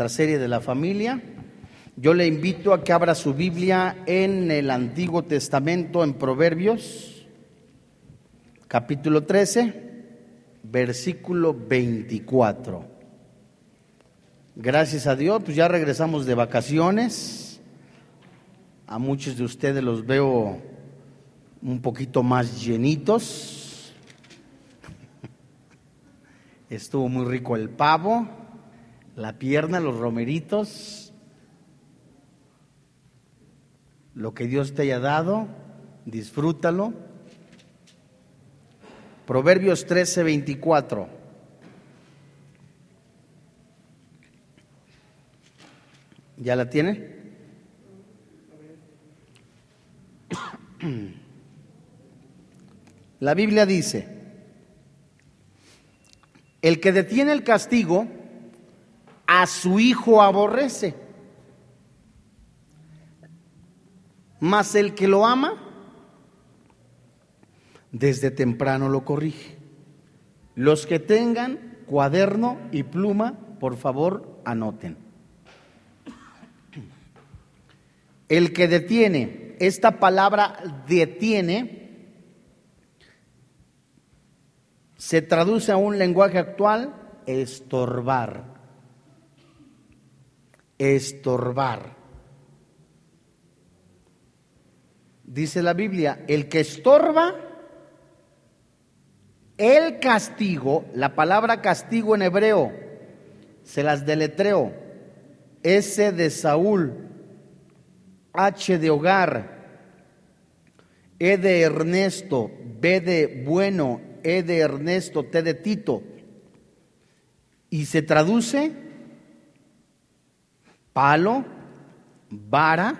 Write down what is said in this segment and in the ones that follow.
nuestra serie de la familia. Yo le invito a que abra su Biblia en el Antiguo Testamento, en Proverbios, capítulo 13, versículo 24. Gracias a Dios, pues ya regresamos de vacaciones. A muchos de ustedes los veo un poquito más llenitos. Estuvo muy rico el pavo, la pierna, los romeritos. Lo que Dios te haya dado, disfrútalo. Proverbios 13, 24. ¿Ya la tiene? La Biblia dice, el que detiene el castigo, a su hijo aborrece, mas el que lo ama, desde temprano lo corrige. Los que tengan cuaderno y pluma, por favor, anoten. El que detiene, esta palabra detiene, se traduce a un lenguaje actual, estorbar. Estorbar. Dice la Biblia, el que estorba, el castigo, la palabra castigo en hebreo, se las deletreo, S de Saúl, H de hogar, E de Ernesto, B de bueno, E de Ernesto, T de Tito. Y se traduce palo, vara,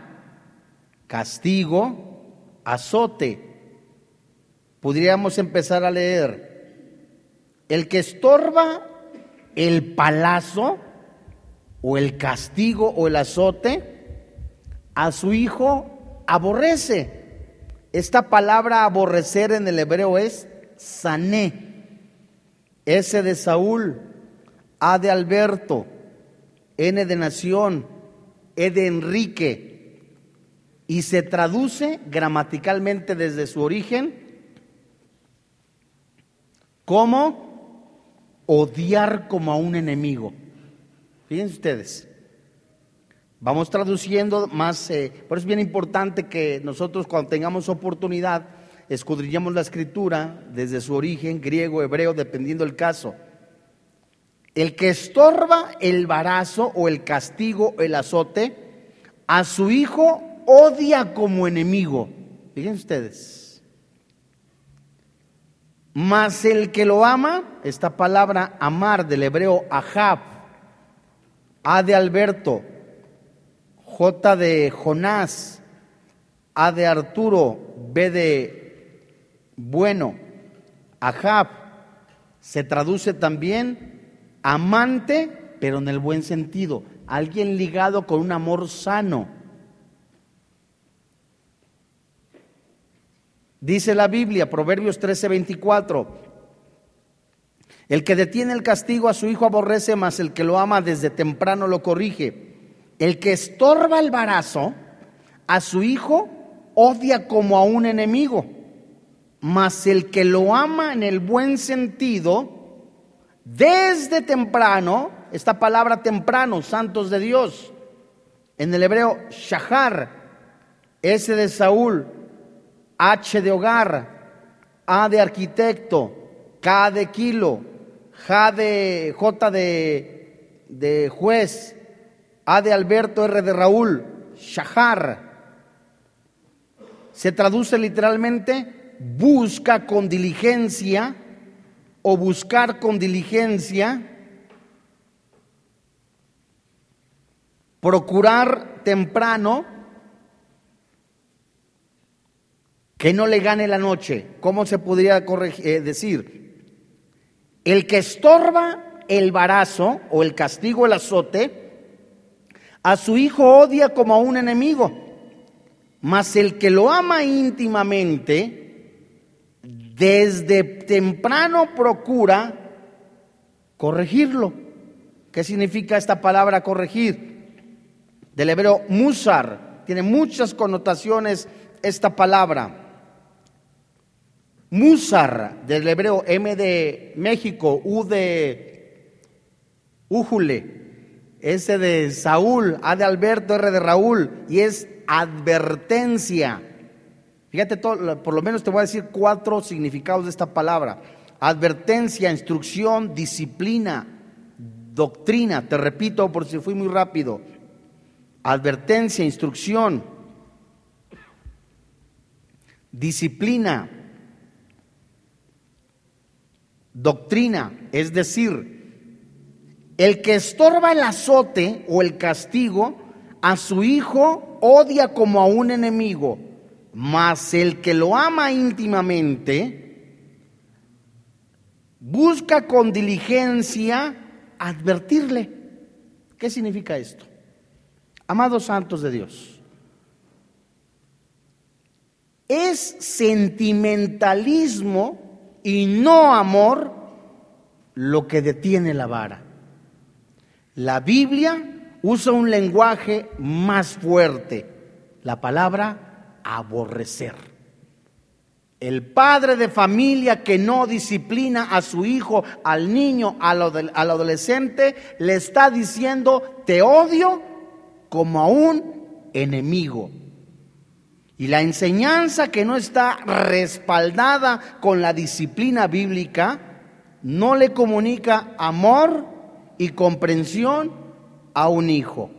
castigo, azote. Podríamos empezar a leer. El que estorba el palazo o el castigo o el azote, a su hijo aborrece. Esta palabra aborrecer en el hebreo es sané. S de Saúl, A de Alberto, N de Nación, E de Enrique. Y se traduce gramaticalmente desde su origen como odiar como a un enemigo. Fíjense ustedes. Vamos traduciendo más, eh, por eso es bien importante que nosotros cuando tengamos oportunidad escudriñemos la escritura desde su origen, griego, hebreo, dependiendo del caso. El que estorba el barazo o el castigo, el azote, a su hijo odia como enemigo. Fíjense ustedes. Mas el que lo ama, esta palabra amar del hebreo ahab, A de Alberto, J de Jonás, A de Arturo, B de bueno. Ahab se traduce también amante, pero en el buen sentido, alguien ligado con un amor sano. Dice la Biblia, Proverbios 13:24, el que detiene el castigo a su hijo aborrece, mas el que lo ama desde temprano lo corrige. El que estorba el barazo a su hijo odia como a un enemigo mas el que lo ama en el buen sentido, desde temprano, esta palabra temprano, santos de Dios, en el hebreo shahar, S de Saúl, H de hogar, A de arquitecto, K de kilo, J de, de, de juez, A de Alberto, R de Raúl, shahar, se traduce literalmente busca con diligencia o buscar con diligencia, procurar temprano que no le gane la noche. ¿Cómo se podría eh, decir? El que estorba el barazo o el castigo, el azote, a su hijo odia como a un enemigo, mas el que lo ama íntimamente, desde temprano procura corregirlo. ¿Qué significa esta palabra corregir? Del hebreo musar. Tiene muchas connotaciones esta palabra. Musar, del hebreo M de México, U de Újule, S de Saúl, A de Alberto, R de Raúl, y es advertencia. Fíjate, por lo menos te voy a decir cuatro significados de esta palabra. Advertencia, instrucción, disciplina, doctrina. Te repito por si fui muy rápido. Advertencia, instrucción, disciplina, doctrina. Es decir, el que estorba el azote o el castigo a su hijo odia como a un enemigo mas el que lo ama íntimamente busca con diligencia advertirle. ¿Qué significa esto? Amados santos de Dios, es sentimentalismo y no amor lo que detiene la vara. La Biblia usa un lenguaje más fuerte, la palabra aborrecer. El padre de familia que no disciplina a su hijo, al niño, al, adolescente, le está diciendo, te odio como a un enemigo. Y la enseñanza que no está respaldada con la disciplina bíblica, no le comunica amor y comprensión a un hijo.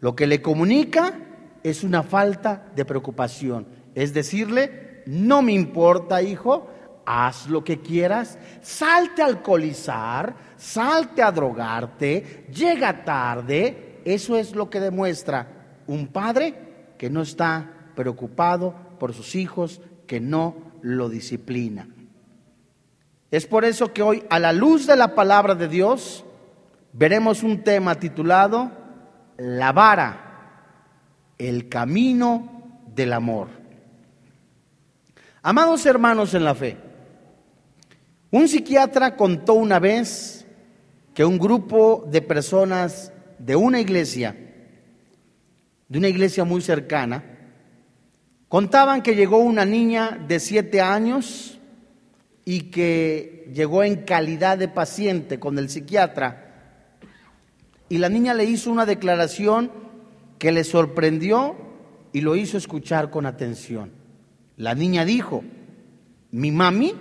Lo que le comunica es una falta de preocupación. Es decirle, no me importa, hijo, haz lo que quieras, salte a alcoholizar, salte a drogarte, llega tarde. Eso es lo que demuestra un padre que no está preocupado por sus hijos, que no lo disciplina. Es por eso que hoy, a la luz de la palabra de Dios, veremos un tema titulado La vara el camino del amor. Amados hermanos en la fe, un psiquiatra contó una vez que un grupo de personas de una iglesia, de una iglesia muy cercana, contaban que llegó una niña de siete años y que llegó en calidad de paciente con el psiquiatra y la niña le hizo una declaración que le sorprendió y lo hizo escuchar con atención. La niña dijo, mi mami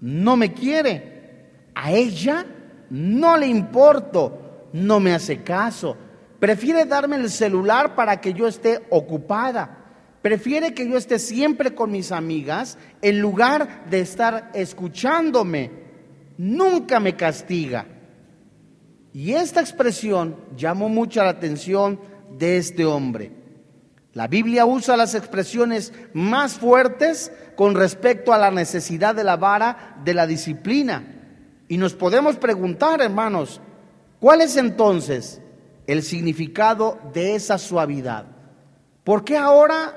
no me quiere, a ella no le importo, no me hace caso, prefiere darme el celular para que yo esté ocupada, prefiere que yo esté siempre con mis amigas en lugar de estar escuchándome, nunca me castiga. Y esta expresión llamó mucha la atención de este hombre. La Biblia usa las expresiones más fuertes con respecto a la necesidad de la vara de la disciplina. Y nos podemos preguntar, hermanos, ¿cuál es entonces el significado de esa suavidad? ¿Por qué ahora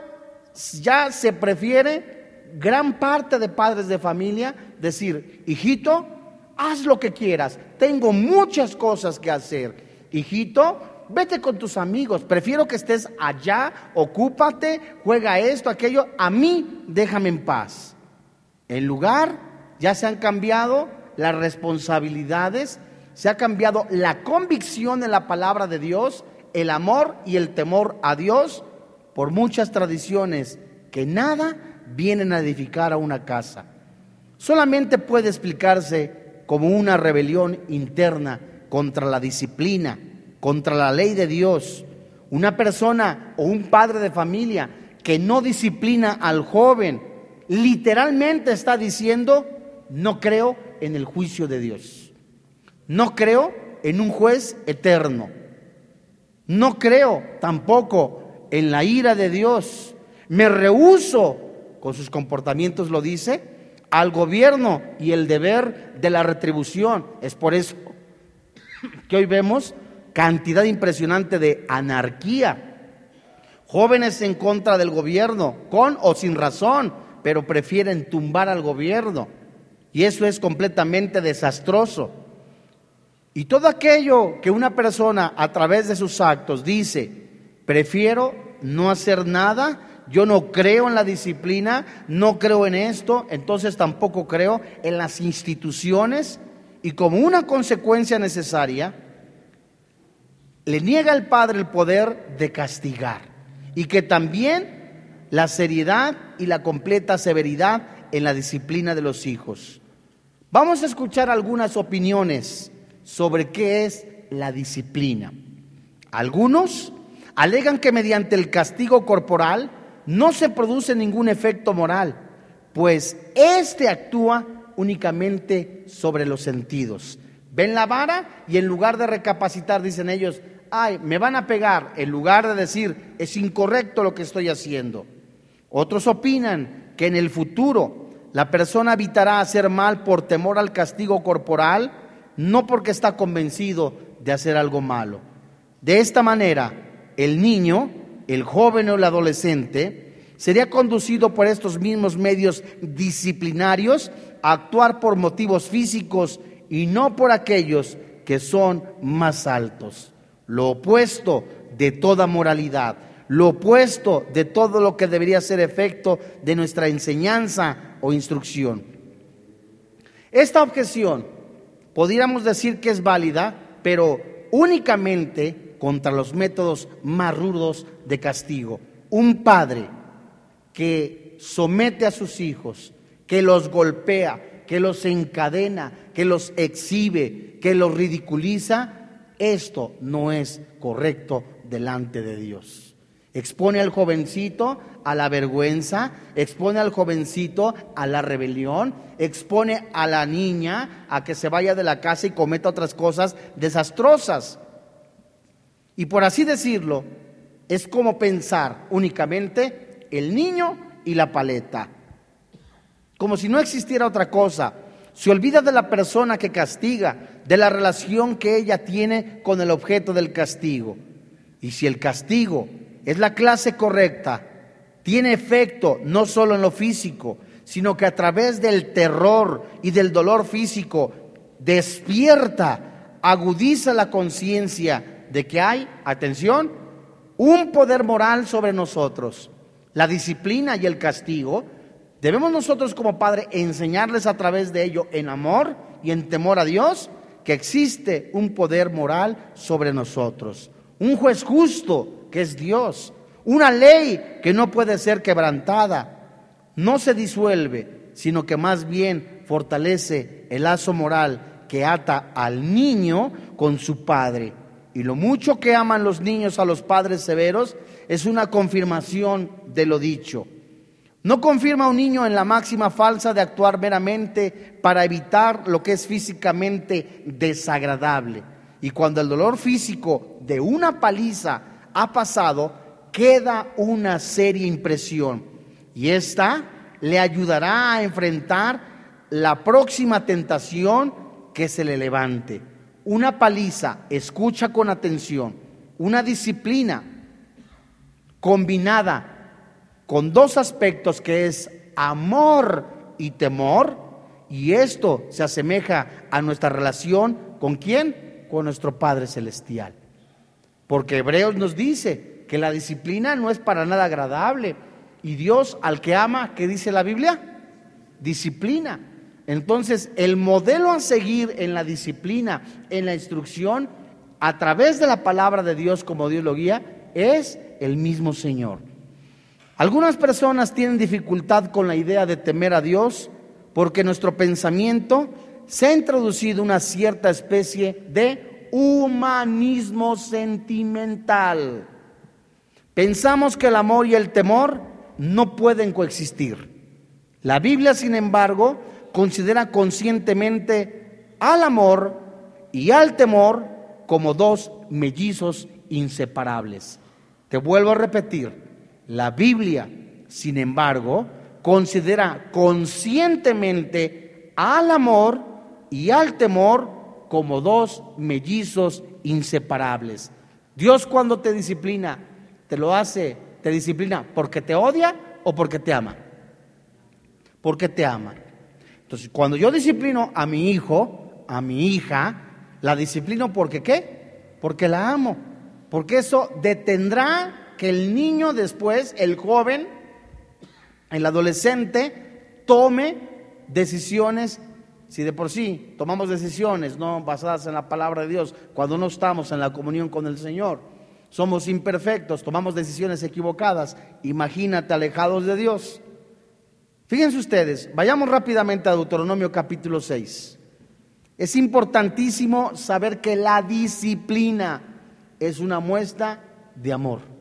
ya se prefiere gran parte de padres de familia decir, hijito, haz lo que quieras, tengo muchas cosas que hacer. Hijito, vete con tus amigos, prefiero que estés allá, ocúpate, juega esto, aquello, a mí déjame en paz. El lugar ya se han cambiado las responsabilidades, se ha cambiado la convicción en la palabra de Dios, el amor y el temor a Dios por muchas tradiciones que nada vienen a edificar a una casa. Solamente puede explicarse como una rebelión interna contra la disciplina, contra la ley de Dios, una persona o un padre de familia que no disciplina al joven, literalmente está diciendo, no creo en el juicio de Dios, no creo en un juez eterno, no creo tampoco en la ira de Dios, me rehuso, con sus comportamientos lo dice, al gobierno y el deber de la retribución. Es por eso que hoy vemos cantidad impresionante de anarquía. Jóvenes en contra del gobierno, con o sin razón, pero prefieren tumbar al gobierno. Y eso es completamente desastroso. Y todo aquello que una persona a través de sus actos dice, prefiero no hacer nada, yo no creo en la disciplina, no creo en esto, entonces tampoco creo en las instituciones y como una consecuencia necesaria, le niega al Padre el poder de castigar y que también la seriedad y la completa severidad en la disciplina de los hijos. Vamos a escuchar algunas opiniones sobre qué es la disciplina. Algunos alegan que mediante el castigo corporal no se produce ningún efecto moral, pues éste actúa únicamente sobre los sentidos. Ven la vara y en lugar de recapacitar, dicen ellos, ay, me van a pegar, en lugar de decir, es incorrecto lo que estoy haciendo. Otros opinan que en el futuro la persona evitará hacer mal por temor al castigo corporal, no porque está convencido de hacer algo malo. De esta manera, el niño, el joven o el adolescente, sería conducido por estos mismos medios disciplinarios a actuar por motivos físicos y no por aquellos que son más altos lo opuesto de toda moralidad, lo opuesto de todo lo que debería ser efecto de nuestra enseñanza o instrucción. Esta objeción podríamos decir que es válida, pero únicamente contra los métodos más rudos de castigo. Un padre que somete a sus hijos, que los golpea, que los encadena, que los exhibe, que los ridiculiza, esto no es correcto delante de Dios. Expone al jovencito a la vergüenza, expone al jovencito a la rebelión, expone a la niña a que se vaya de la casa y cometa otras cosas desastrosas. Y por así decirlo, es como pensar únicamente el niño y la paleta, como si no existiera otra cosa. Se olvida de la persona que castiga, de la relación que ella tiene con el objeto del castigo. Y si el castigo es la clase correcta, tiene efecto no solo en lo físico, sino que a través del terror y del dolor físico despierta, agudiza la conciencia de que hay, atención, un poder moral sobre nosotros. La disciplina y el castigo Debemos nosotros como Padre enseñarles a través de ello en amor y en temor a Dios que existe un poder moral sobre nosotros, un juez justo que es Dios, una ley que no puede ser quebrantada, no se disuelve, sino que más bien fortalece el lazo moral que ata al niño con su padre. Y lo mucho que aman los niños a los padres severos es una confirmación de lo dicho. No confirma a un niño en la máxima falsa de actuar meramente para evitar lo que es físicamente desagradable. Y cuando el dolor físico de una paliza ha pasado, queda una seria impresión. Y esta le ayudará a enfrentar la próxima tentación que se le levante. Una paliza, escucha con atención, una disciplina combinada con dos aspectos que es amor y temor, y esto se asemeja a nuestra relación con quién? Con nuestro Padre Celestial. Porque Hebreos nos dice que la disciplina no es para nada agradable, y Dios al que ama, ¿qué dice la Biblia? Disciplina. Entonces, el modelo a seguir en la disciplina, en la instrucción, a través de la palabra de Dios como Dios lo guía, es el mismo Señor. Algunas personas tienen dificultad con la idea de temer a Dios porque nuestro pensamiento se ha introducido una cierta especie de humanismo sentimental. Pensamos que el amor y el temor no pueden coexistir. La Biblia, sin embargo, considera conscientemente al amor y al temor como dos mellizos inseparables. Te vuelvo a repetir, la Biblia, sin embargo, considera conscientemente al amor y al temor como dos mellizos inseparables. Dios cuando te disciplina, te lo hace, te disciplina porque te odia o porque te ama. Porque te ama. Entonces, cuando yo disciplino a mi hijo, a mi hija, La disciplino porque qué? Porque la amo. Porque eso detendrá que el niño después, el joven, el adolescente, tome decisiones. Si de por sí tomamos decisiones no basadas en la palabra de Dios, cuando no estamos en la comunión con el Señor, somos imperfectos, tomamos decisiones equivocadas, imagínate alejados de Dios. Fíjense ustedes, vayamos rápidamente a Deuteronomio capítulo 6. Es importantísimo saber que la disciplina es una muestra de amor.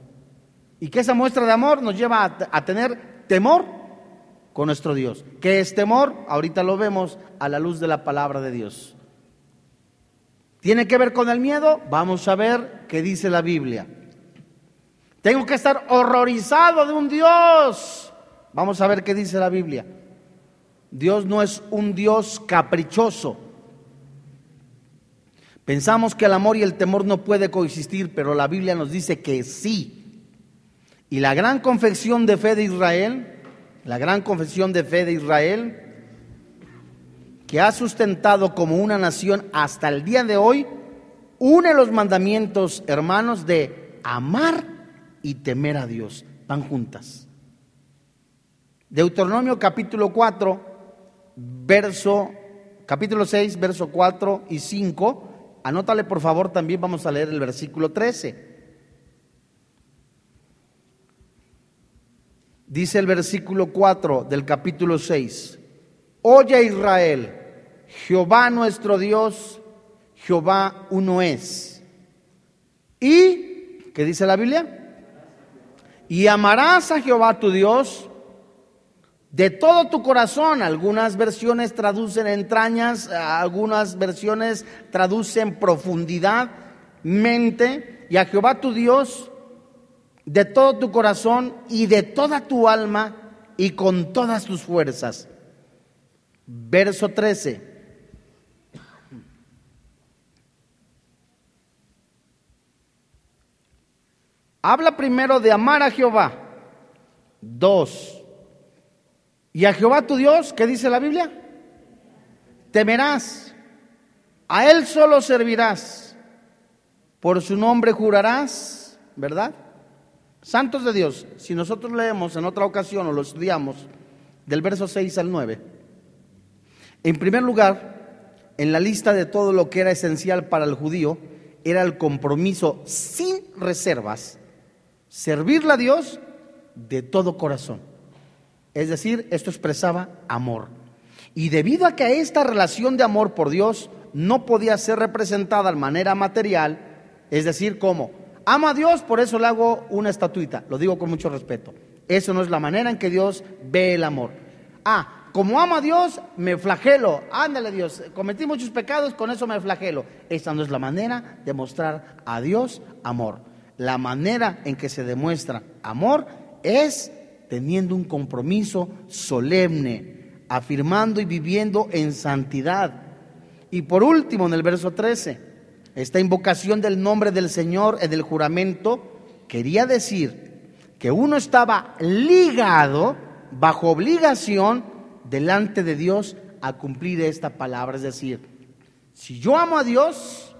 Y que esa muestra de amor nos lleva a, tener temor con nuestro Dios. ¿Qué es temor? Ahorita lo vemos a la luz de la palabra de Dios. ¿Tiene que ver con el miedo? Vamos a ver qué dice la Biblia. Tengo que estar horrorizado de un Dios. Vamos a ver qué dice la Biblia. Dios no es un Dios caprichoso. Pensamos que el amor y el temor no puede coexistir, pero la Biblia nos dice que sí. Y la gran confesión de fe de Israel, la gran confesión de fe de Israel, que ha sustentado como una nación hasta el día de hoy, une los mandamientos, hermanos, de amar y temer a Dios. Van juntas. Deuteronomio capítulo 4, verso, capítulo 6, verso 4 y 5 Anótale por favor, también vamos a leer el versículo 13. Dice el versículo 4 del capítulo 6. Oye Israel, Jehová nuestro Dios, Jehová uno es. Y, ¿qué dice la Biblia? Y amarás a Jehová tu Dios de todo tu corazón. Algunas versiones traducen entrañas, algunas versiones traducen profundidad, mente, y a Jehová tu Dios de todo tu corazón y de toda tu alma y con todas tus fuerzas. Verso 13. Habla primero de amar a Jehová. Dos, y a Jehová tu Dios, ¿qué dice la Biblia? Temerás, a Él solo servirás, por su nombre jurarás, ¿verdad? Santos de Dios, si nosotros leemos en otra ocasión o lo estudiamos, del verso 6 al 9, en primer lugar, en la lista de todo lo que era esencial para el judío, era el compromiso sin reservas, servirle a Dios de todo corazón. Es decir, esto expresaba amor. Y debido a que esta relación de amor por Dios no podía ser representada de manera material, es decir, como amo a Dios, por eso le hago una estatuita, lo digo con mucho respeto. Eso no es la manera en que Dios ve el amor. Ah, como amo a Dios, me flagelo. Ándale Dios, cometí muchos pecados, con eso me flagelo. Esa no es la manera de mostrar a Dios amor. La manera en que se demuestra amor es teniendo un compromiso solemne, afirmando y viviendo en santidad. Y por último, en el verso 13, esta invocación del nombre del Señor en el juramento quería decir que uno estaba ligado bajo obligación delante de Dios a cumplir esta palabra. Es decir, si yo amo a Dios,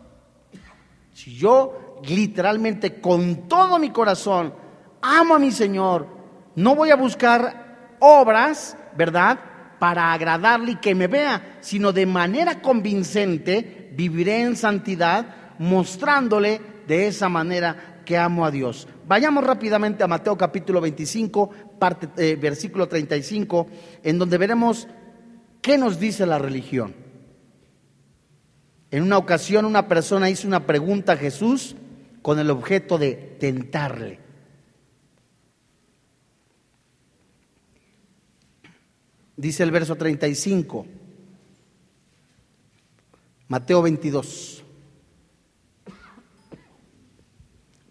si yo literalmente con todo mi corazón amo a mi Señor, no voy a buscar obras, ¿verdad? Para agradarle y que me vea, sino de manera convincente viviré en santidad, mostrándole de esa manera que amo a Dios. Vayamos rápidamente a Mateo capítulo 25, parte, eh, versículo 35, en donde veremos qué nos dice la religión. En una ocasión una persona hizo una pregunta a Jesús con el objeto de tentarle. Dice el verso 35. Mateo 22.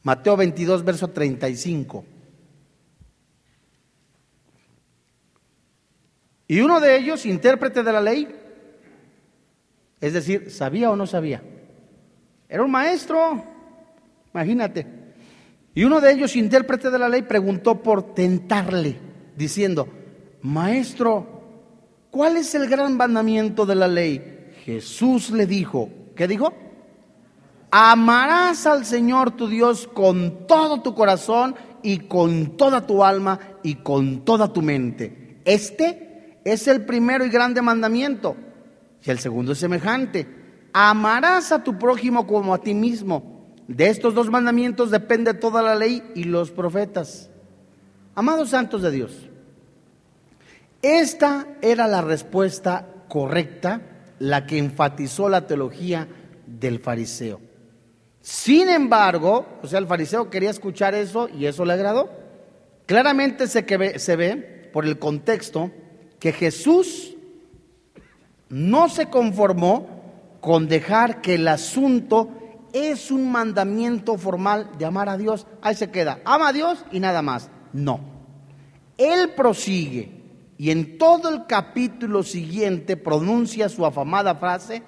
Mateo 22, verso 35. Y uno de ellos, intérprete de la ley, es decir, ¿sabía o no sabía? Era un maestro, imagínate. Y uno de ellos, intérprete de la ley, preguntó por tentarle, diciendo, Maestro, ¿cuál es el gran mandamiento de la ley? Jesús le dijo, ¿qué dijo? Amarás al Señor tu Dios con todo tu corazón y con toda tu alma y con toda tu mente. Este es el primero y grande mandamiento. Y el segundo es semejante. Amarás a tu prójimo como a ti mismo. De estos dos mandamientos depende toda la ley y los profetas. Amados santos de Dios, esta era la respuesta correcta, la que enfatizó la teología del fariseo. Sin embargo, o sea, el fariseo quería escuchar eso y eso le agradó. Claramente se, ve, se ve por el contexto que Jesús no se conformó con dejar que el asunto es un mandamiento formal de amar a Dios. Ahí se queda, ama a Dios y nada más. No. Él prosigue y en todo el capítulo siguiente pronuncia su afamada frase,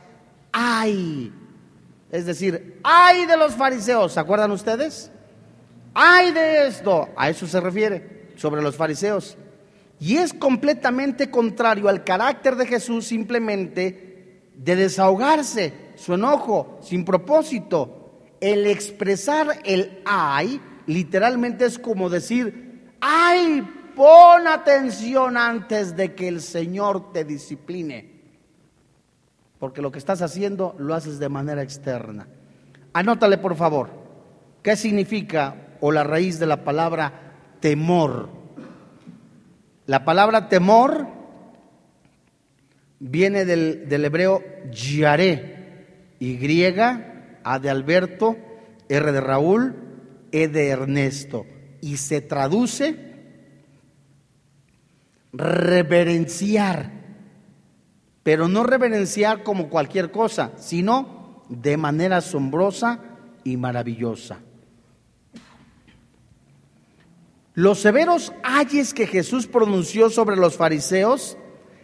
ay es decir, ay de los fariseos, ¿se acuerdan ustedes? Ay de esto, a eso se refiere, sobre los fariseos. Y es completamente contrario al carácter de Jesús simplemente de desahogarse, su enojo, sin propósito. El expresar el ay literalmente es como decir, ay, pon atención antes de que el Señor te discipline porque lo que estás haciendo lo haces de manera externa. Anótale, por favor, qué significa o la raíz de la palabra temor. La palabra temor viene del, hebreo yaré, Y, A de Alberto, R de Raúl, E de Ernesto, y se traduce reverenciar pero no reverenciar como cualquier cosa, sino de manera asombrosa y maravillosa. Los severos ayes que Jesús pronunció sobre los fariseos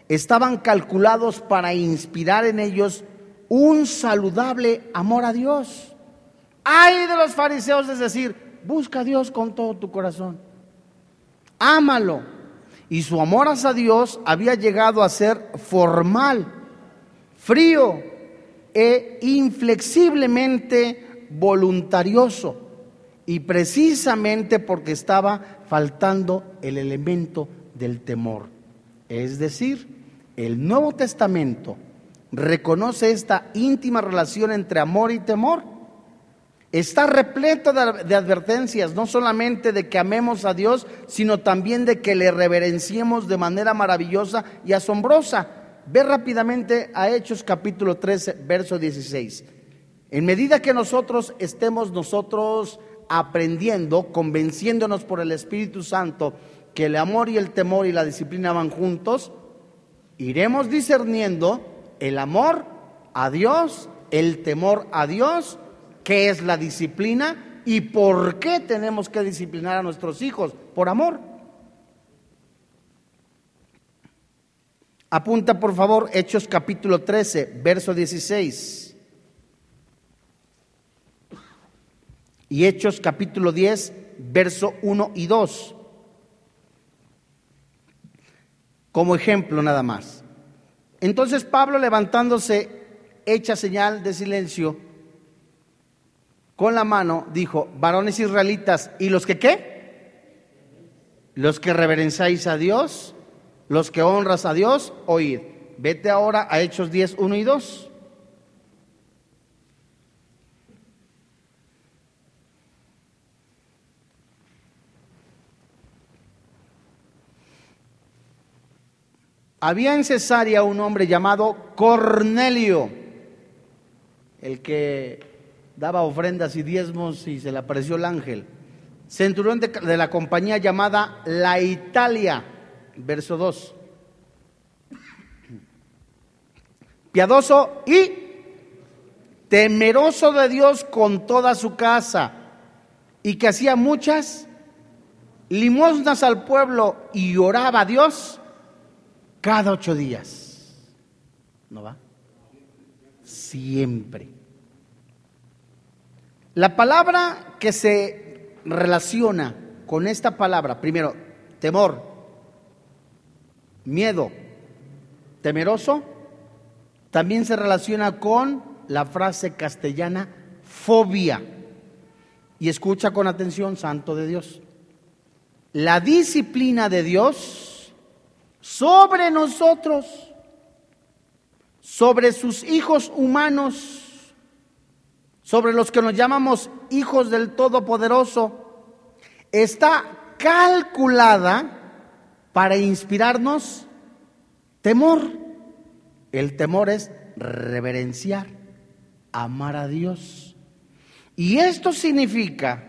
estaban calculados para inspirar en ellos un saludable amor a Dios. Ay de los fariseos, es decir, busca a Dios con todo tu corazón. Ámalo, y su amor hacia Dios había llegado a ser formal, frío e inflexiblemente voluntarioso. Y precisamente porque estaba faltando el elemento del temor. Es decir, el Nuevo Testamento reconoce esta íntima relación entre amor y temor Está repleto de, advertencias, no solamente de que amemos a Dios, sino también de que le reverenciemos de manera maravillosa y asombrosa. Ve rápidamente a Hechos capítulo 13, verso 16. En medida que nosotros estemos nosotros aprendiendo, convenciéndonos por el Espíritu Santo que el amor y el temor y la disciplina van juntos, iremos discerniendo el amor a Dios, el temor a Dios qué es la disciplina y por qué tenemos que disciplinar a nuestros hijos, por amor. Apunta por favor Hechos capítulo 13, verso 16. Y Hechos capítulo 10, verso 1 y 2. Como ejemplo nada más. Entonces Pablo levantándose, echa señal de silencio con la mano, dijo, varones israelitas, ¿y los que qué? Los que reverenciáis a Dios, los que honras a Dios, oíd. Vete ahora a Hechos 10, 1 y 2. Había en Cesarea un hombre llamado Cornelio, el que daba ofrendas y diezmos y se le apareció el ángel. Centurión de, de la compañía llamada La Italia, verso 2. Piadoso y temeroso de Dios con toda su casa y que hacía muchas limosnas al pueblo y oraba a Dios cada ocho días. ¿No va? Siempre. La palabra que se relaciona con esta palabra, primero, temor, miedo, temeroso, también se relaciona con la frase castellana fobia. Y escucha con atención, Santo de Dios. La disciplina de Dios sobre nosotros, sobre sus hijos humanos, sobre los que nos llamamos hijos del Todopoderoso, está calculada para inspirarnos temor. El temor es reverenciar, amar a Dios. Y esto significa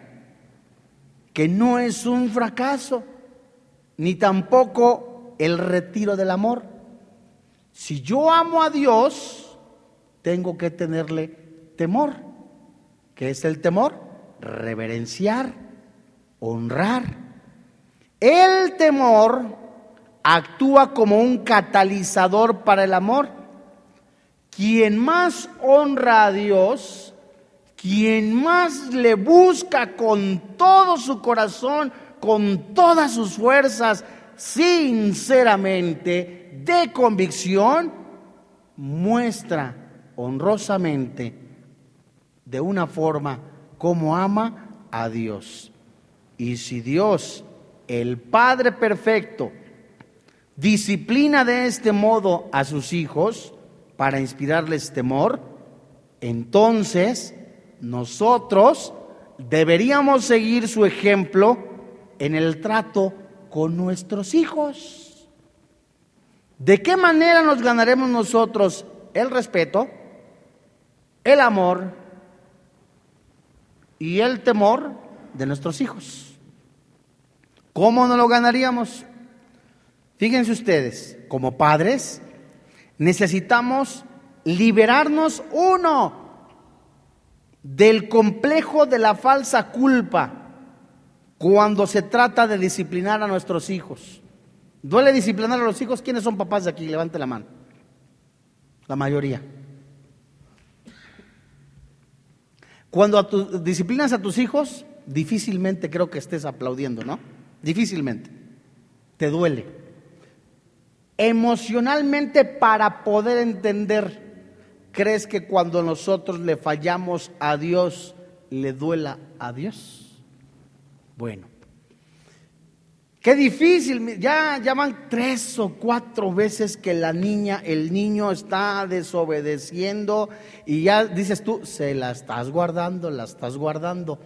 que no es un fracaso, ni tampoco el retiro del amor. Si yo amo a Dios, tengo que tenerle temor. ¿Qué es el temor? Reverenciar, honrar. El temor actúa como un catalizador para el amor. Quien más honra a Dios, quien más le busca con todo su corazón, con todas sus fuerzas, sinceramente, de convicción, muestra honrosamente de una forma como ama a Dios. Y si Dios, el Padre Perfecto, disciplina de este modo a sus hijos para inspirarles temor, entonces nosotros deberíamos seguir su ejemplo en el trato con nuestros hijos. ¿De qué manera nos ganaremos nosotros el respeto, el amor y el temor de nuestros hijos. ¿Cómo no lo ganaríamos? Fíjense ustedes, como padres, necesitamos liberarnos, uno, del complejo de la falsa culpa cuando se trata de disciplinar a nuestros hijos. ¿Duele disciplinar a los hijos? ¿Quiénes son papás de aquí? Levante la mano. La mayoría. Cuando disciplinas a tus hijos, difícilmente creo que estés aplaudiendo, ¿no? Difícilmente. Te duele. Emocionalmente para poder entender, ¿crees que cuando nosotros le fallamos a Dios, le duela a Dios? Bueno, Qué difícil, ya, ya van tres o cuatro veces que la niña, el niño está desobedeciendo y ya dices tú, se la estás guardando, la estás guardando.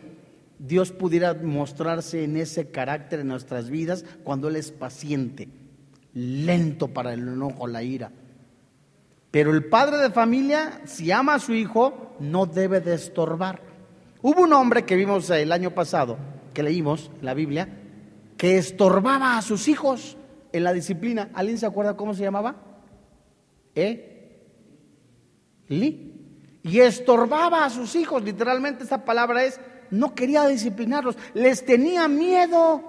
Dios pudiera mostrarse en ese carácter en nuestras vidas cuando Él es paciente, lento para el enojo, la ira. Pero el padre de familia, si ama a su hijo, no debe de estorbar. Hubo un hombre que vimos el año pasado, que leímos la Biblia, que estorbaba a sus hijos en la disciplina. ¿Alguien se acuerda cómo se llamaba? ¿Eh? Li. Y estorbaba a sus hijos, literalmente esa palabra es, no quería disciplinarlos, les tenía miedo.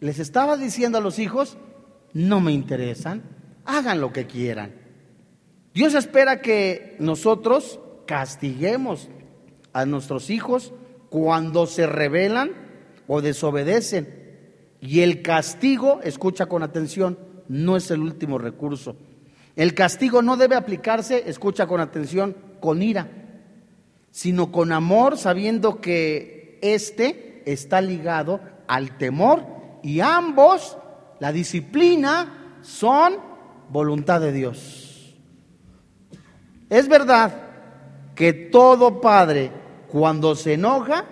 Les estaba diciendo a los hijos, no me interesan, hagan lo que quieran. Dios espera que nosotros castiguemos a nuestros hijos cuando se rebelan o desobedecen. Y el castigo, escucha con atención, no es el último recurso. El castigo no debe aplicarse, escucha con atención, con ira, sino con amor, sabiendo que éste está ligado al temor y ambos, la disciplina, son voluntad de Dios. Es verdad que todo padre, cuando se enoja,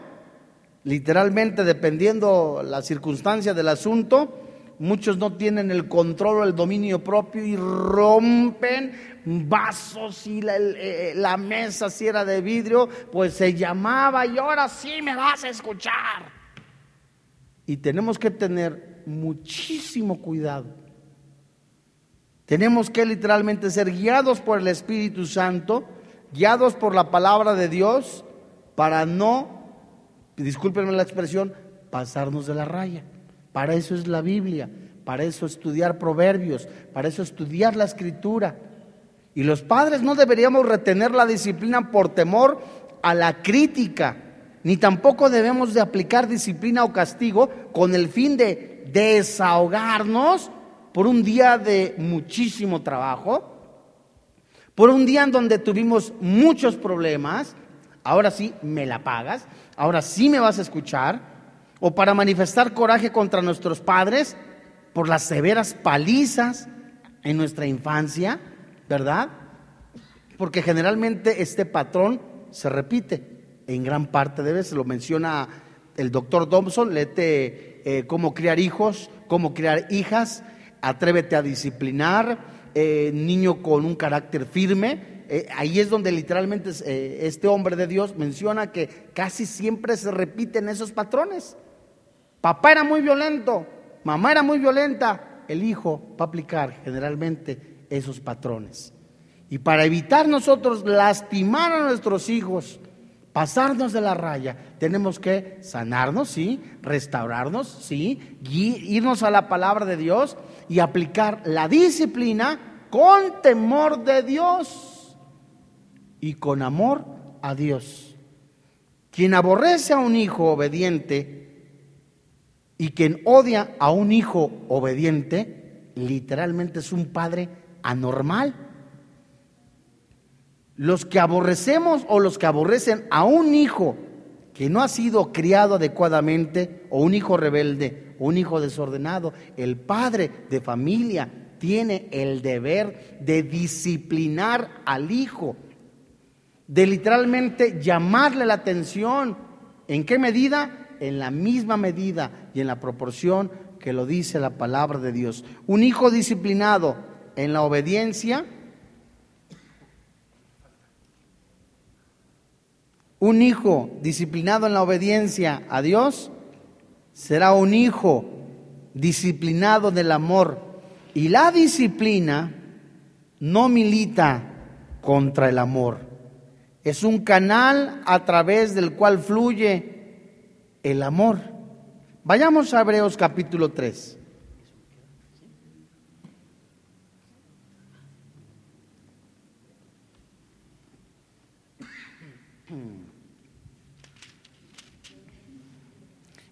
Literalmente, dependiendo la circunstancia del asunto, muchos no tienen el control o el dominio propio y rompen vasos y la, eh, la, mesa si era de vidrio, pues se llamaba y ahora sí me vas a escuchar. Y tenemos que tener muchísimo cuidado. Tenemos que literalmente ser guiados por el Espíritu Santo, guiados por la palabra de Dios, para no discúlpenme la expresión, pasarnos de la raya. Para eso es la Biblia, para eso estudiar proverbios, para eso estudiar la escritura. Y los padres no deberíamos retener la disciplina por temor a la crítica, ni tampoco debemos de aplicar disciplina o castigo con el fin de desahogarnos por un día de muchísimo trabajo, por un día en donde tuvimos muchos problemas, ahora sí me la pagas, ahora sí me vas a escuchar, o para manifestar coraje contra nuestros padres por las severas palizas en nuestra infancia, ¿verdad? Porque generalmente este patrón se repite en gran parte de veces, lo menciona el doctor Thompson, léete eh, cómo criar hijos, cómo criar hijas, atrévete a disciplinar, eh, niño con un carácter firme. Eh, ahí es donde literalmente este hombre de Dios menciona que casi siempre se repiten esos patrones. Papá era muy violento, mamá era muy violenta, el hijo va a aplicar generalmente esos patrones. Y para evitar nosotros lastimar a nuestros hijos, pasarnos de la raya, tenemos que sanarnos, sí, restaurarnos, sí, irnos a la palabra de Dios y aplicar la disciplina con temor de Dios y con amor a Dios. Quien aborrece a un hijo obediente y quien odia a un hijo obediente, literalmente es un padre anormal los que aborrecemos o los que aborrecen a un hijo que no ha sido criado adecuadamente, o un hijo rebelde, o un hijo desordenado, el padre de familia tiene el deber de disciplinar al hijo, de literalmente llamarle la atención. ¿En qué medida? En la misma medida y en la proporción que lo dice la palabra de Dios. Un hijo disciplinado en la obediencia Un hijo disciplinado en la obediencia a Dios será un hijo disciplinado del amor. Y la disciplina no milita contra el amor. Es un canal a través del cual fluye el amor. Vayamos a Hebreos capítulo 3.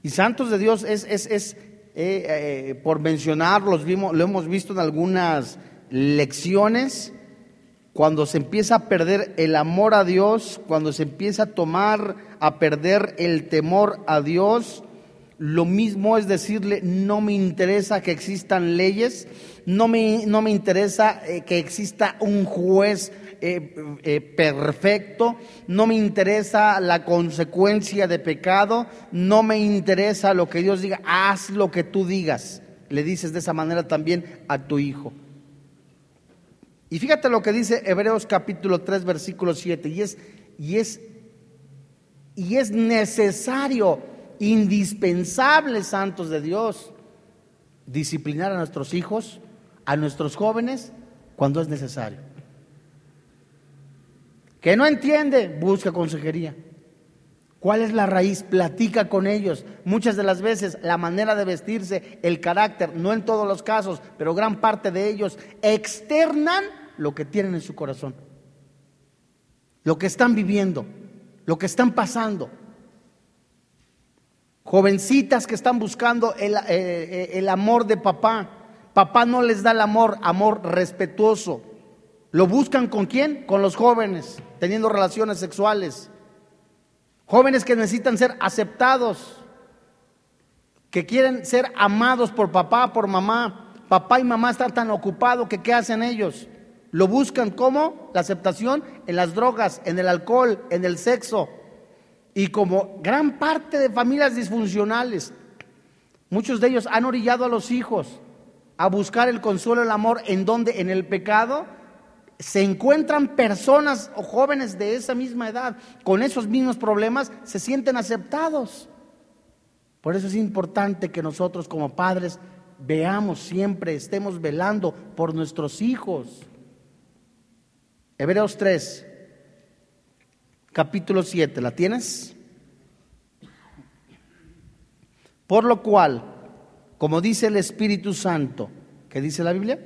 Y santos de Dios es, es, es eh, eh, por mencionar, vimos, lo hemos visto en algunas lecciones, cuando se empieza a perder el amor a Dios, cuando se empieza a tomar, a perder el temor a Dios, lo mismo es decirle, no me interesa que existan leyes, no me, no me interesa eh, que exista un juez eh, eh, perfecto, no me interesa la consecuencia de pecado, no me interesa lo que Dios diga, haz lo que tú digas. Le dices de esa manera también a tu hijo. Y fíjate lo que dice Hebreos capítulo 3 versículo 7, y es, y es, y es necesario, indispensable, santos de Dios, disciplinar a nuestros hijos, a nuestros jóvenes, cuando es necesario. Que no entiende, busca consejería. ¿Cuál es la raíz? Platica con ellos. Muchas de las veces la manera de vestirse, el carácter, no en todos los casos, pero gran parte de ellos externan lo que tienen en su corazón. Lo que están viviendo, lo que están pasando. Jovencitas que están buscando el, eh, eh, el amor de papá. Papá no les da el amor, amor respetuoso. ¿Lo buscan con quién? Con los jóvenes, teniendo relaciones sexuales. Jóvenes que necesitan ser aceptados, que quieren ser amados por papá, por mamá. Papá y mamá están tan ocupados que ¿qué hacen ellos? Lo buscan como la aceptación en las drogas, en el alcohol, en el sexo. Y como gran parte de familias disfuncionales, muchos de ellos han orillado a los hijos a buscar el consuelo, el amor, ¿en donde En el pecado se encuentran personas o jóvenes de esa misma edad con esos mismos problemas, se sienten aceptados. Por eso es importante que nosotros como padres veamos siempre, estemos velando por nuestros hijos. Hebreos 3, capítulo 7, ¿la tienes? Por lo cual, como dice el Espíritu Santo, ¿qué dice la Biblia?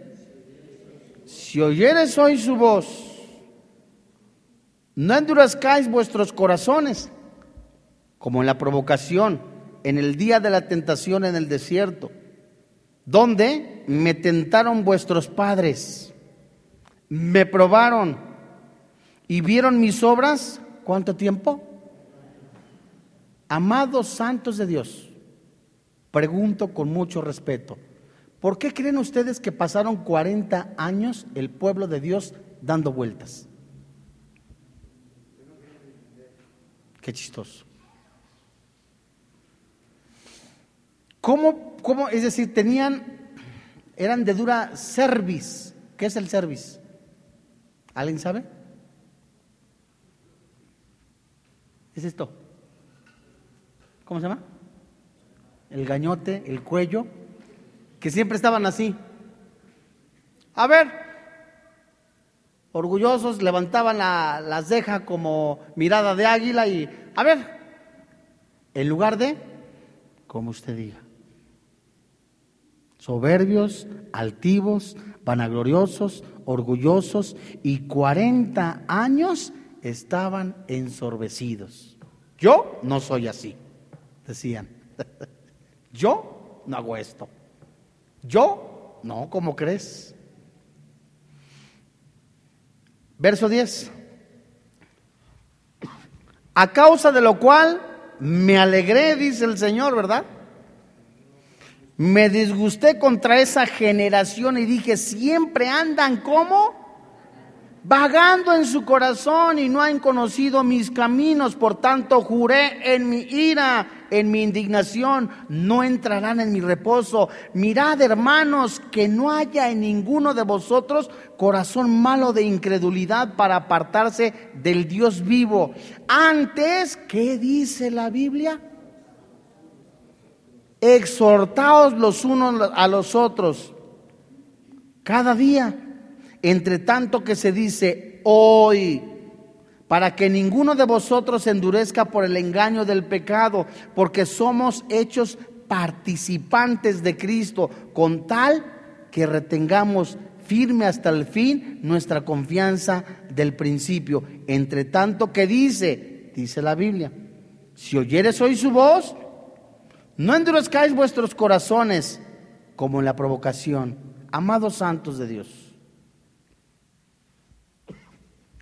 Si oyeres hoy su voz, no endurezcáis vuestros corazones, como en la provocación, en el día de la tentación en el desierto, donde me tentaron vuestros padres, me probaron y vieron mis obras, ¿cuánto tiempo? Amados santos de Dios, pregunto con mucho respeto, ¿por qué creen ustedes que pasaron 40 años el pueblo de Dios dando vueltas? Qué chistoso. ¿Cómo, cómo, es decir, tenían, eran de dura cerviz? ¿Qué es el cerviz? ¿Alguien sabe? Es esto. ¿Cómo se llama? El gañote, el cuello, que siempre estaban así. A ver, orgullosos, levantaban la, la como mirada de águila y, a ver, en lugar de, como usted diga, soberbios, altivos, vanagloriosos, orgullosos y 40 años estaban ensorbecidos. Yo no soy así, decían. Yo no hago esto. Yo no, ¿cómo crees? Verso 10. A causa de lo cual me alegré, dice el Señor, ¿verdad? Me disgusté contra esa generación y dije, siempre andan como vagando en su corazón y no han conocido mis caminos. Por tanto, juré en mi ira, en mi indignación, no entrarán en mi reposo. Mirad, hermanos, que no haya en ninguno de vosotros corazón malo de incredulidad para apartarse del Dios vivo. Antes, ¿qué dice la Biblia? Exhortaos los unos a los otros cada día entre tanto que se dice hoy, para que ninguno de vosotros endurezca por el engaño del pecado, porque somos hechos participantes de Cristo, con tal que retengamos firme hasta el fin nuestra confianza del principio. Entre tanto que dice, dice la Biblia, si oyeres hoy su voz, no endurezcáis vuestros corazones como en la provocación. Amados santos de Dios.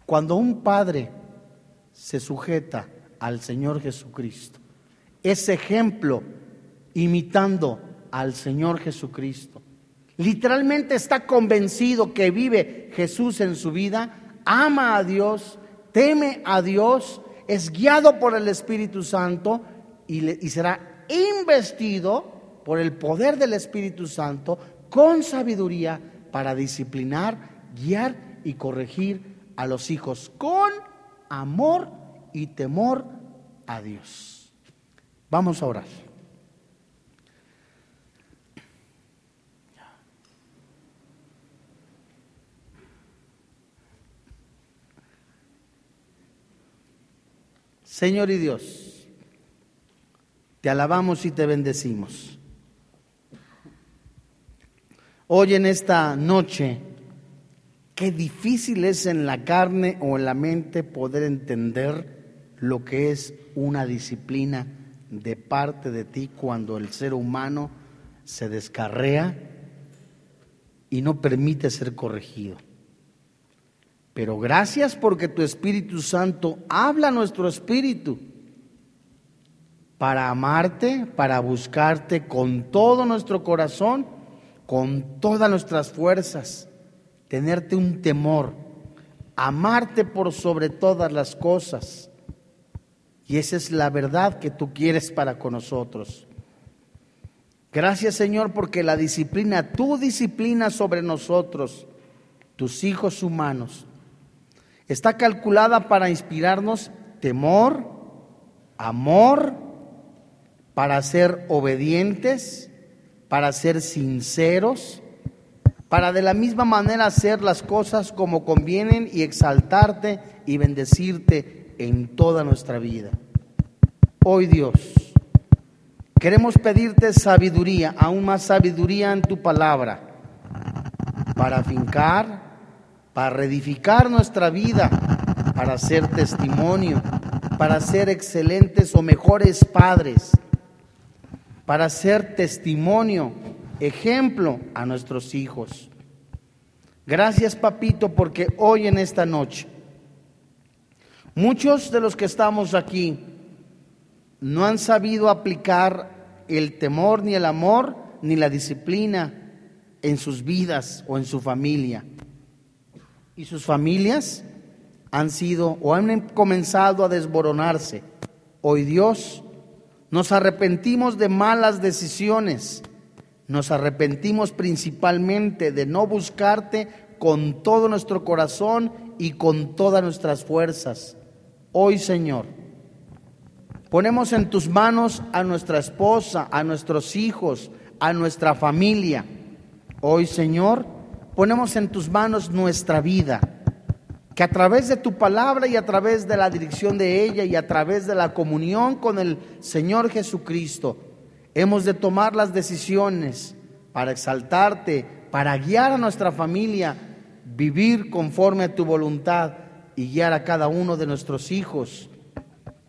Cuando un padre se sujeta al Señor Jesucristo, es ejemplo imitando al Señor Jesucristo. Literalmente está convencido que vive Jesús en su vida, ama a Dios, teme a Dios, es guiado por el Espíritu Santo y, y será investido por el poder del Espíritu Santo con sabiduría para disciplinar, guiar y corregir a los hijos con amor y temor a Dios. Vamos a orar. Señor y Dios, te alabamos y te bendecimos. Hoy en esta noche Qué difícil es en la carne o en la mente poder entender lo que es una disciplina de parte de ti cuando el ser humano se descarrea y no permite ser corregido. Pero gracias porque tu Espíritu Santo habla a nuestro espíritu para amarte, para buscarte con todo nuestro corazón, con todas nuestras fuerzas tenerte un temor, amarte por sobre todas las cosas. Y esa es la verdad que tú quieres para con nosotros. Gracias Señor porque la disciplina, tu disciplina sobre nosotros, tus hijos humanos, está calculada para inspirarnos temor, amor, para ser obedientes, para ser sinceros, para de la misma manera hacer las cosas como convienen y exaltarte y bendecirte en toda nuestra vida. Hoy Dios, queremos pedirte sabiduría, aún más sabiduría en tu palabra, para afincar, para reedificar nuestra vida, para ser testimonio, para ser excelentes o mejores padres, para ser testimonio ejemplo a nuestros hijos. Gracias, papito, porque hoy en esta noche, muchos de los que estamos aquí no han sabido aplicar el temor ni el amor ni la disciplina en sus vidas o en su familia. Y sus familias han sido o han comenzado a desboronarse. Hoy Dios, nos arrepentimos de malas decisiones, nos arrepentimos principalmente de no buscarte con todo nuestro corazón y con todas nuestras fuerzas. Hoy, Señor, ponemos en tus manos a nuestra esposa, a nuestros hijos, a nuestra familia. Hoy, Señor, ponemos en tus manos nuestra vida que a través de tu palabra y a través de la dirección de ella y a través de la comunión con el Señor Jesucristo, hemos de tomar las decisiones para exaltarte, para guiar a nuestra familia, vivir conforme a tu voluntad y guiar a cada uno de nuestros hijos.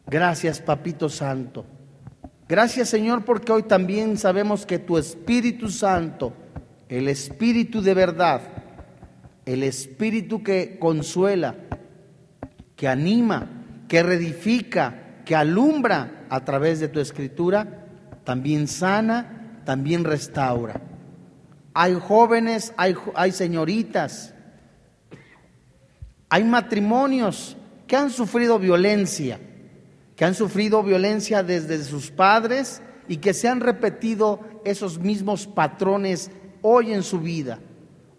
Gracias, Papito Santo. Gracias, Señor, porque hoy también sabemos que tu Espíritu Santo, el Espíritu de verdad, el espíritu que consuela, que anima, que reedifica, que alumbra a través de tu escritura, también sana, también restaura. Hay jóvenes, hay, hay señoritas, hay matrimonios que han sufrido violencia, que han sufrido violencia desde sus padres y que se han repetido esos mismos patrones hoy en su vida.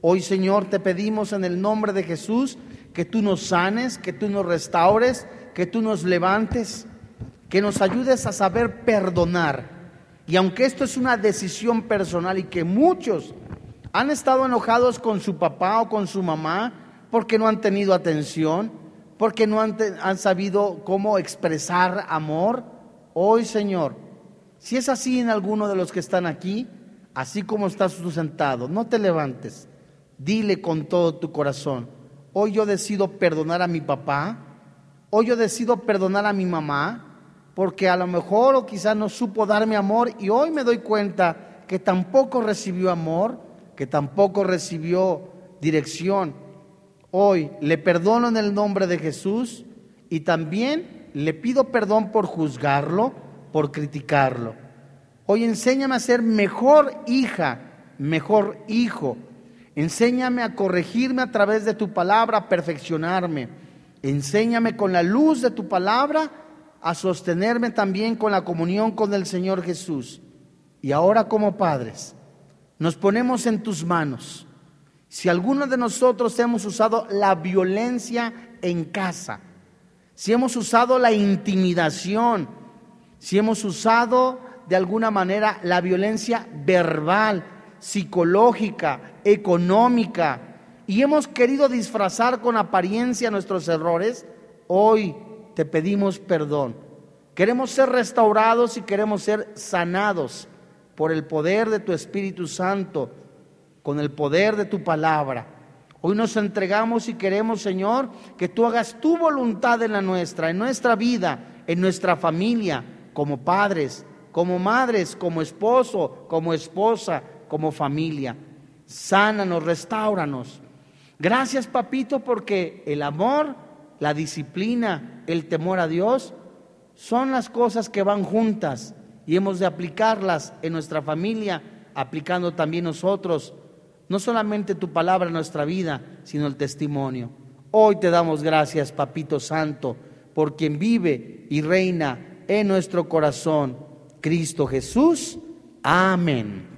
Hoy, Señor, te pedimos en el nombre de Jesús que tú nos sanes, que tú nos restaures, que tú nos levantes, que nos ayudes a saber perdonar. Y aunque esto es una decisión personal y que muchos han estado enojados con su papá o con su mamá porque no han tenido atención, porque no han, sabido cómo expresar amor, hoy, Señor, si es así en alguno de los que están aquí, así como estás tú sentado, no te levantes Dile con todo tu corazón, hoy yo decido perdonar a mi papá, hoy yo decido perdonar a mi mamá, porque a lo mejor o quizás no supo darme amor y hoy me doy cuenta que tampoco recibió amor, que tampoco recibió dirección. Hoy le perdono en el nombre de Jesús y también le pido perdón por juzgarlo, por criticarlo. Hoy enséñame a ser mejor hija, mejor hijo Enséñame a corregirme a través de tu palabra, a perfeccionarme. Enséñame con la luz de tu palabra a sostenerme también con la comunión con el Señor Jesús. Y ahora como padres, nos ponemos en tus manos. Si alguno de nosotros hemos usado la violencia en casa, si hemos usado la intimidación, si hemos usado de alguna manera la violencia verbal, psicológica, económica, y hemos querido disfrazar con apariencia nuestros errores, hoy te pedimos perdón. Queremos ser restaurados y queremos ser sanados por el poder de tu Espíritu Santo, con el poder de tu palabra. Hoy nos entregamos y queremos, Señor, que tú hagas tu voluntad en la nuestra, en nuestra vida, en nuestra familia, como padres, como madres, como esposo, como esposa, como familia. Sánanos, restauranos. Gracias, papito, porque el amor, la disciplina, el temor a Dios son las cosas que van juntas y hemos de aplicarlas en nuestra familia, aplicando también nosotros, no solamente tu palabra en nuestra vida, sino el testimonio. Hoy te damos gracias, Papito Santo, por quien vive y reina en nuestro corazón, Cristo Jesús. Amén.